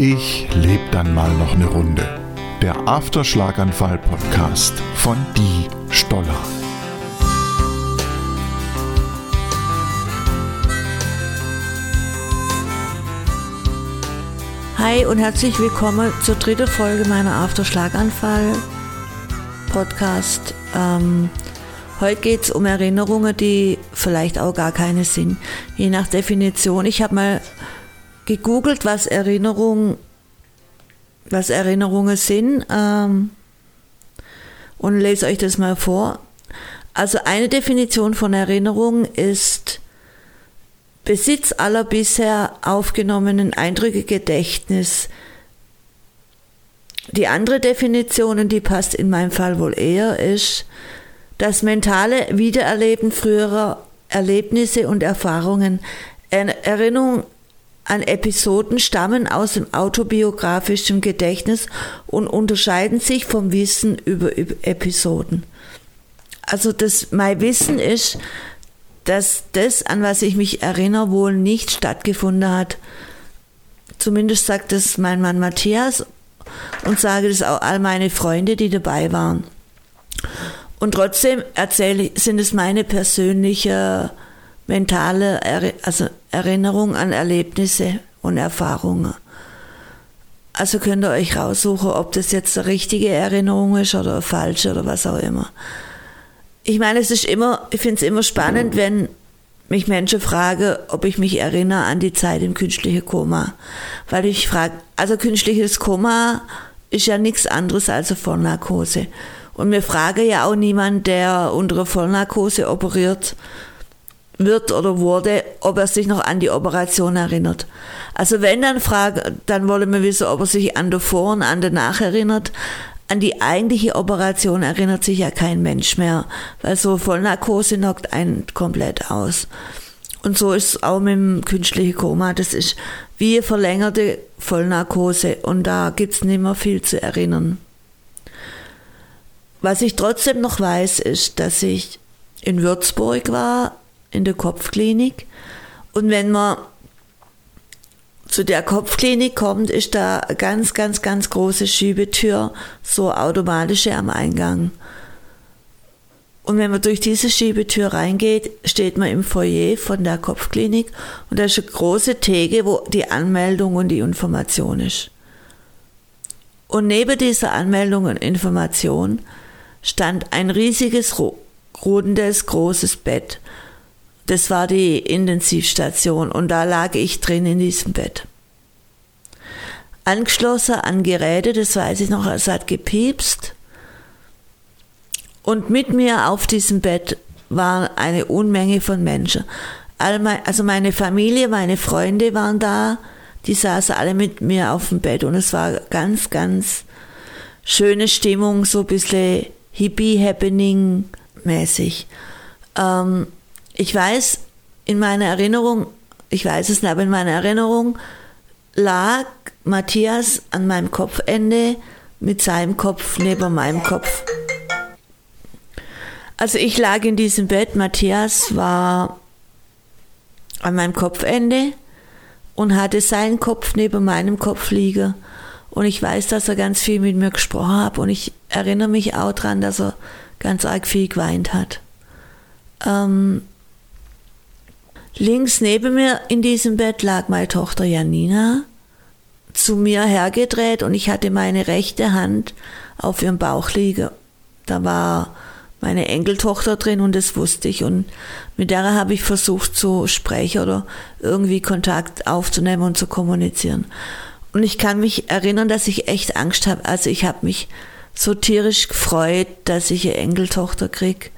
Ich lebe dann mal noch eine Runde. Der Afterschlaganfall-Podcast von Die Stoller. Hi und herzlich willkommen zur dritten Folge meiner Afterschlaganfall-Podcast. Ähm, heute geht es um Erinnerungen, die vielleicht auch gar keine sind, je nach Definition. Ich habe mal gegoogelt, was Erinnerung, was Erinnerungen sind ähm, und lese euch das mal vor. Also eine Definition von Erinnerung ist Besitz aller bisher aufgenommenen Eindrücke Gedächtnis. Die andere Definition, und die passt in meinem Fall wohl eher, ist das mentale Wiedererleben früherer Erlebnisse und Erfahrungen. Erinnerung an Episoden stammen aus dem autobiografischen Gedächtnis und unterscheiden sich vom Wissen über Episoden. Also das, mein Wissen ist, dass das, an was ich mich erinnere, wohl nicht stattgefunden hat. Zumindest sagt es mein Mann Matthias und sage das auch all meine Freunde, die dabei waren. Und trotzdem erzähle, sind es meine persönliche mentale also Erinnerung an Erlebnisse und Erfahrungen. Also könnt ihr euch raussuchen, ob das jetzt eine richtige Erinnerung ist oder eine falsche oder was auch immer. Ich meine, es ist immer, ich finde es immer spannend, wenn mich Menschen fragen, ob ich mich erinnere an die Zeit im künstlichen Koma. Weil ich frage, also künstliches Koma ist ja nichts anderes als eine Vollnarkose. Und mir frage ja auch niemand, der unter Vollnarkose operiert, wird oder wurde, ob er sich noch an die Operation erinnert. Also wenn dann fragen, dann wollen wir wissen, ob er sich an davor und an danach erinnert. An die eigentliche Operation erinnert sich ja kein Mensch mehr, weil so Vollnarkose knockt einen komplett aus. Und so ist es auch mit dem künstlichen Koma. Das ist wie verlängerte Vollnarkose und da gibt's nicht mehr viel zu erinnern. Was ich trotzdem noch weiß, ist, dass ich in Würzburg war in der Kopfklinik. Und wenn man zu der Kopfklinik kommt, ist da eine ganz, ganz, ganz große Schiebetür, so automatische am Eingang. Und wenn man durch diese Schiebetür reingeht, steht man im Foyer von der Kopfklinik und da ist eine große Theke, wo die Anmeldung und die Information ist. Und neben dieser Anmeldung und Information stand ein riesiges, rundes, großes Bett das war die Intensivstation und da lag ich drin in diesem Bett. Angeschlossen an Geräte, das weiß ich noch, es hat gepiepst. Und mit mir auf diesem Bett war eine Unmenge von Menschen. also meine Familie, meine Freunde waren da, die saßen alle mit mir auf dem Bett und es war ganz, ganz schöne Stimmung, so ein bisschen Hippie-Happening-mäßig. Ähm, ich weiß, in meiner Erinnerung, ich weiß es nicht, aber in meiner Erinnerung lag Matthias an meinem Kopfende mit seinem Kopf neben meinem Kopf. Also ich lag in diesem Bett, Matthias war an meinem Kopfende und hatte seinen Kopf neben meinem Kopf liegen. Und ich weiß, dass er ganz viel mit mir gesprochen hat und ich erinnere mich auch daran, dass er ganz arg viel geweint hat. Ähm, Links neben mir in diesem Bett lag meine Tochter Janina, zu mir hergedreht und ich hatte meine rechte Hand auf ihrem Bauch liegen. Da war meine Enkeltochter drin und das wusste ich und mit der habe ich versucht zu sprechen oder irgendwie Kontakt aufzunehmen und zu kommunizieren. Und ich kann mich erinnern, dass ich echt Angst habe. Also ich habe mich so tierisch gefreut, dass ich eine Enkeltochter krieg.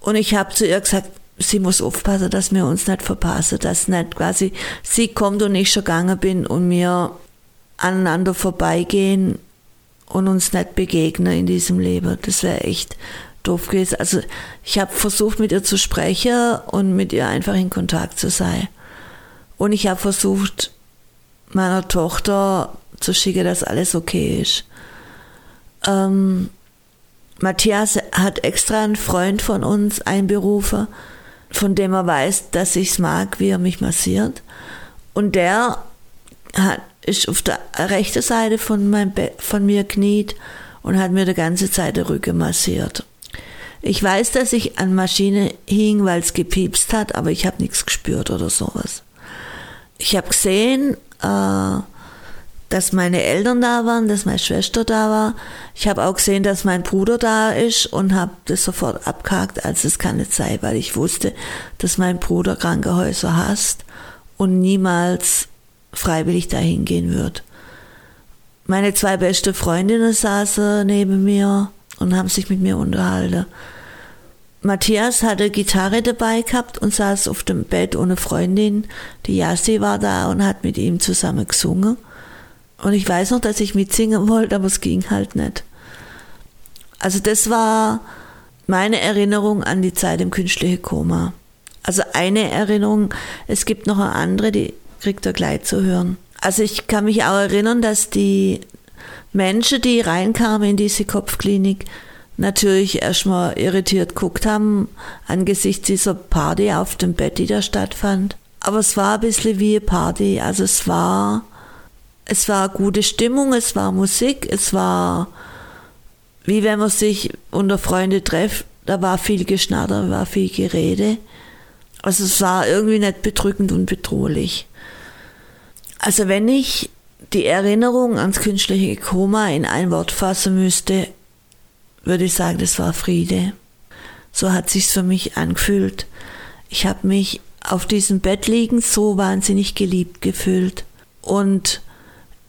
Und ich habe zu ihr gesagt, sie muss aufpassen, dass wir uns nicht verpassen, dass nicht quasi sie kommt und ich schon gegangen bin und wir aneinander vorbeigehen und uns nicht begegnen in diesem Leben. Das wäre echt doof gewesen. Also ich habe versucht, mit ihr zu sprechen und mit ihr einfach in Kontakt zu sein. Und ich habe versucht, meiner Tochter zu schicken, dass alles okay ist. Ähm, Matthias hat extra einen Freund von uns einberufen, von dem er weiß, dass ich es mag, wie er mich massiert. Und der hat, ist auf der rechten Seite von, mein von mir kniet und hat mir die ganze Zeit den Rücken massiert. Ich weiß, dass ich an Maschine hing, weil es gepiepst hat, aber ich habe nichts gespürt oder sowas. Ich habe gesehen, äh, dass meine Eltern da waren, dass meine Schwester da war. Ich habe auch gesehen, dass mein Bruder da ist und habe das sofort abgehakt, als es keine Zeit, weil ich wusste, dass mein Bruder Krankenhäuser hasst und niemals freiwillig dahin gehen wird. Meine zwei beste Freundinnen saßen neben mir und haben sich mit mir unterhalten. Matthias hatte Gitarre dabei gehabt und saß auf dem Bett ohne Freundin. Die Yassi war da und hat mit ihm zusammen gesungen. Und ich weiß noch, dass ich mitsingen wollte, aber es ging halt nicht. Also das war meine Erinnerung an die Zeit im künstlichen Koma. Also eine Erinnerung, es gibt noch eine andere, die kriegt ihr gleich zu hören. Also ich kann mich auch erinnern, dass die Menschen, die reinkamen in diese Kopfklinik, natürlich erstmal irritiert guckt haben angesichts dieser Party auf dem Bett, die da stattfand. Aber es war ein bisschen wie eine Party. Also es war es war gute Stimmung, es war Musik, es war wie wenn man sich unter Freunde trifft, da war viel Geschnatter, war viel Gerede. Also es war irgendwie nicht bedrückend und bedrohlich. Also wenn ich die Erinnerung ans künstliche Koma in ein Wort fassen müsste, würde ich sagen, das war Friede. So hat sich's für mich angefühlt. Ich habe mich auf diesem Bett liegend so wahnsinnig geliebt gefühlt und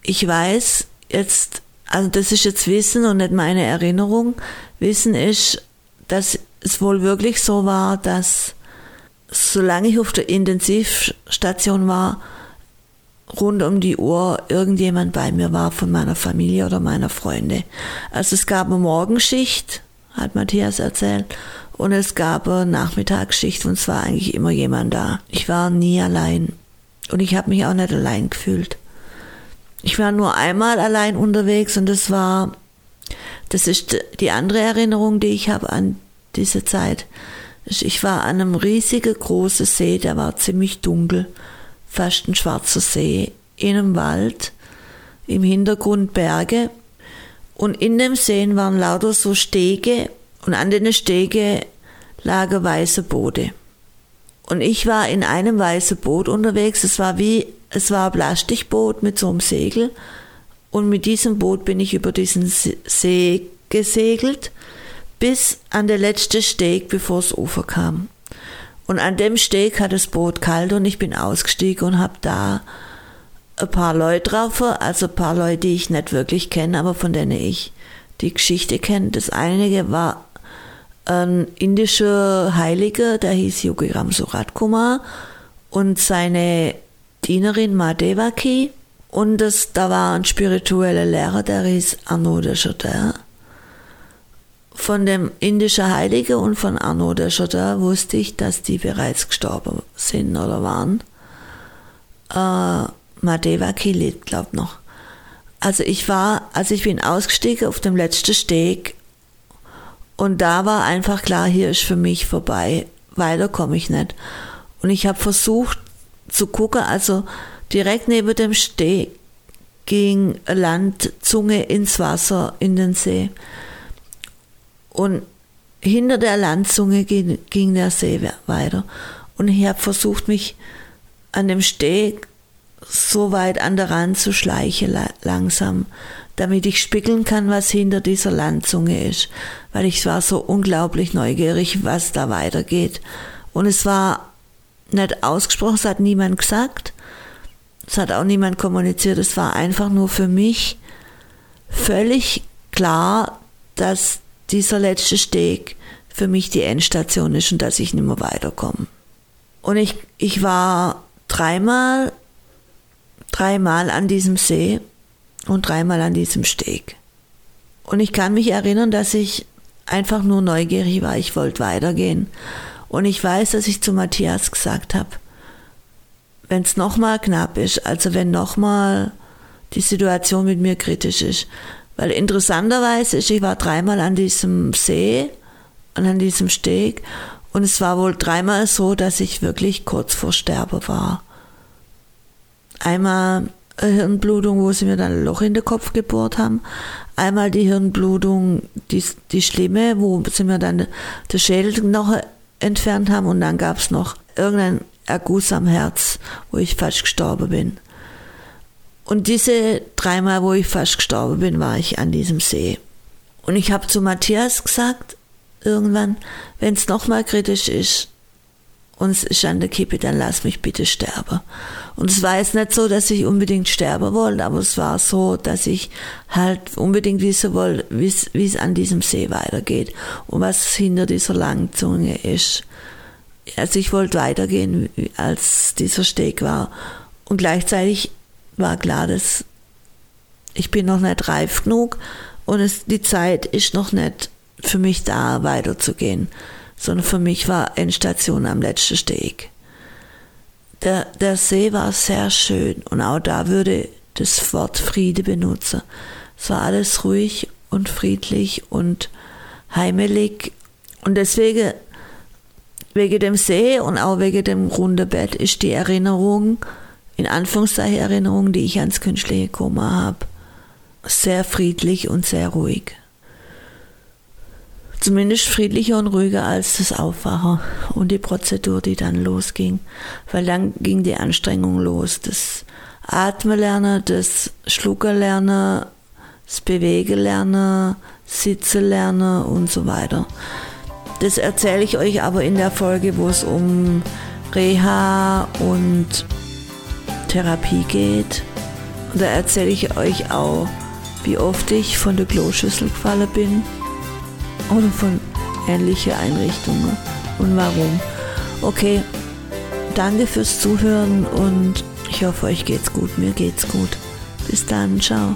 ich weiß jetzt, also das ist jetzt Wissen und nicht meine Erinnerung. Wissen ist, dass es wohl wirklich so war, dass solange ich auf der Intensivstation war, rund um die Uhr irgendjemand bei mir war von meiner Familie oder meiner Freunde. Also es gab eine Morgenschicht, hat Matthias erzählt, und es gab eine Nachmittagsschicht und es war eigentlich immer jemand da. Ich war nie allein und ich habe mich auch nicht allein gefühlt. Ich war nur einmal allein unterwegs und das war, das ist die andere Erinnerung, die ich habe an diese Zeit. Ich war an einem riesigen großen See, der war ziemlich dunkel, fast ein schwarzer See, in einem Wald, im Hintergrund Berge und in dem See waren lauter so Stege und an den Stege lagen weiße Boote. Und ich war in einem weißen Boot unterwegs, es war wie es war ein Plastikboot mit so einem Segel und mit diesem Boot bin ich über diesen See gesegelt bis an der letzte Steg, bevor es Ufer kam. Und an dem Steg hat das Boot kalt und ich bin ausgestiegen und habe da ein paar Leute drauf, also ein paar Leute, die ich nicht wirklich kenne, aber von denen ich die Geschichte kenne. Das eine war ein indischer Heiliger, der hieß Yogi Surat Kumar und seine Dienerin Madevaki und das, da war ein spiritueller Lehrer, der hieß de Chardin. Von dem indischen Heiligen und von de Chardin wusste ich, dass die bereits gestorben sind oder waren. Äh, Madevaki lebt, glaub noch. Also ich war, also ich bin ausgestiegen auf dem letzten Steg und da war einfach klar, hier ist für mich vorbei, weiter komme ich nicht. Und ich habe versucht, zu gucken. Also direkt neben dem Steg ging Landzunge ins Wasser, in den See. Und hinter der Landzunge ging, ging der See weiter. Und ich habe versucht, mich an dem Steg so weit an der Rand zu schleichen, langsam, damit ich spiegeln kann, was hinter dieser Landzunge ist. Weil ich war so unglaublich neugierig, was da weitergeht. Und es war nicht ausgesprochen, es hat niemand gesagt, es hat auch niemand kommuniziert, es war einfach nur für mich völlig klar, dass dieser letzte Steg für mich die Endstation ist und dass ich nicht mehr weiterkomme. Und ich, ich war dreimal, dreimal an diesem See und dreimal an diesem Steg. Und ich kann mich erinnern, dass ich einfach nur neugierig war, ich wollte weitergehen. Und ich weiß, dass ich zu Matthias gesagt habe, wenn es nochmal knapp ist, also wenn nochmal die Situation mit mir kritisch ist. Weil interessanterweise ist, ich war dreimal an diesem See und an diesem Steg und es war wohl dreimal so, dass ich wirklich kurz vor Sterbe war. Einmal Hirnblutung, wo sie mir dann ein Loch in den Kopf gebohrt haben. Einmal die Hirnblutung, die, die schlimme, wo sie mir dann den Schädel noch entfernt haben und dann gab es noch irgendein Erguss am Herz, wo ich fast gestorben bin. Und diese dreimal, wo ich fast gestorben bin, war ich an diesem See. Und ich habe zu Matthias gesagt, irgendwann, wenn es nochmal kritisch ist und es ist an der Kippe, dann lass mich bitte sterben. Und es war jetzt nicht so, dass ich unbedingt sterben wollte, aber es war so, dass ich halt unbedingt wissen wollte, wie es an diesem See weitergeht und was hinter dieser langen Zunge ist. Also ich wollte weitergehen, als dieser Steg war. Und gleichzeitig war klar, dass ich bin noch nicht reif genug und es, die Zeit ist noch nicht für mich da, weiterzugehen, sondern für mich war Endstation am letzten Steg. Der, der See war sehr schön und auch da würde das Wort Friede benutzen. Es war alles ruhig und friedlich und heimelig und deswegen wegen dem See und auch wegen dem runden Bett ist die Erinnerung, in Anführungszeichen Erinnerung, die ich ans künstliche Koma habe, sehr friedlich und sehr ruhig. Zumindest friedlicher und ruhiger als das Aufwachen und die Prozedur, die dann losging. Weil dann ging die Anstrengung los. Das Atmen das Schlucken das Bewegen Sitzen und so weiter. Das erzähle ich euch aber in der Folge, wo es um Reha und Therapie geht. Und da erzähle ich euch auch, wie oft ich von der Kloschüssel gefallen bin oder von ähnlichen Einrichtungen und warum. Okay, danke fürs Zuhören und ich hoffe, euch geht's gut. Mir geht's gut. Bis dann, ciao.